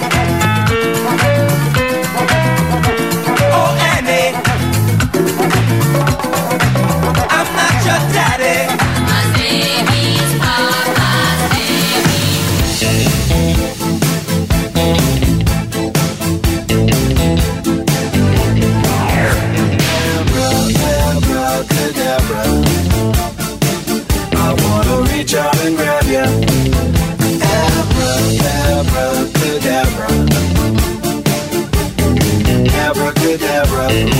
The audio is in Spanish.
Bang, bang. love.